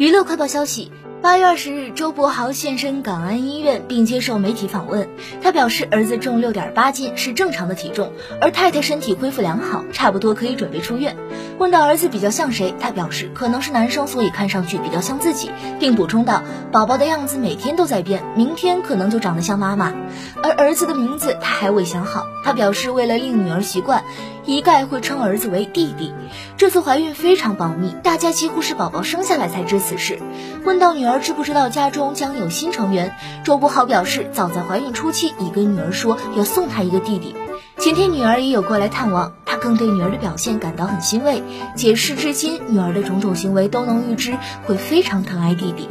娱乐快报消息。八月二十日，周柏豪现身港安医院并接受媒体访问。他表示，儿子重六点八斤是正常的体重，而太太身体恢复良好，差不多可以准备出院。问到儿子比较像谁，他表示可能是男生，所以看上去比较像自己，并补充道：“宝宝的样子每天都在变，明天可能就长得像妈妈。”而儿子的名字他还未想好。他表示，为了令女儿习惯，一概会称儿子为弟弟。这次怀孕非常保密，大家几乎是宝宝生下来才知此事。问到女儿。儿知不知道家中将有新成员？周柏豪表示，早在怀孕初期已跟女儿说要送她一个弟弟。前天女儿也有过来探望，他更对女儿的表现感到很欣慰，解释至今女儿的种种行为都能预知会非常疼爱弟弟。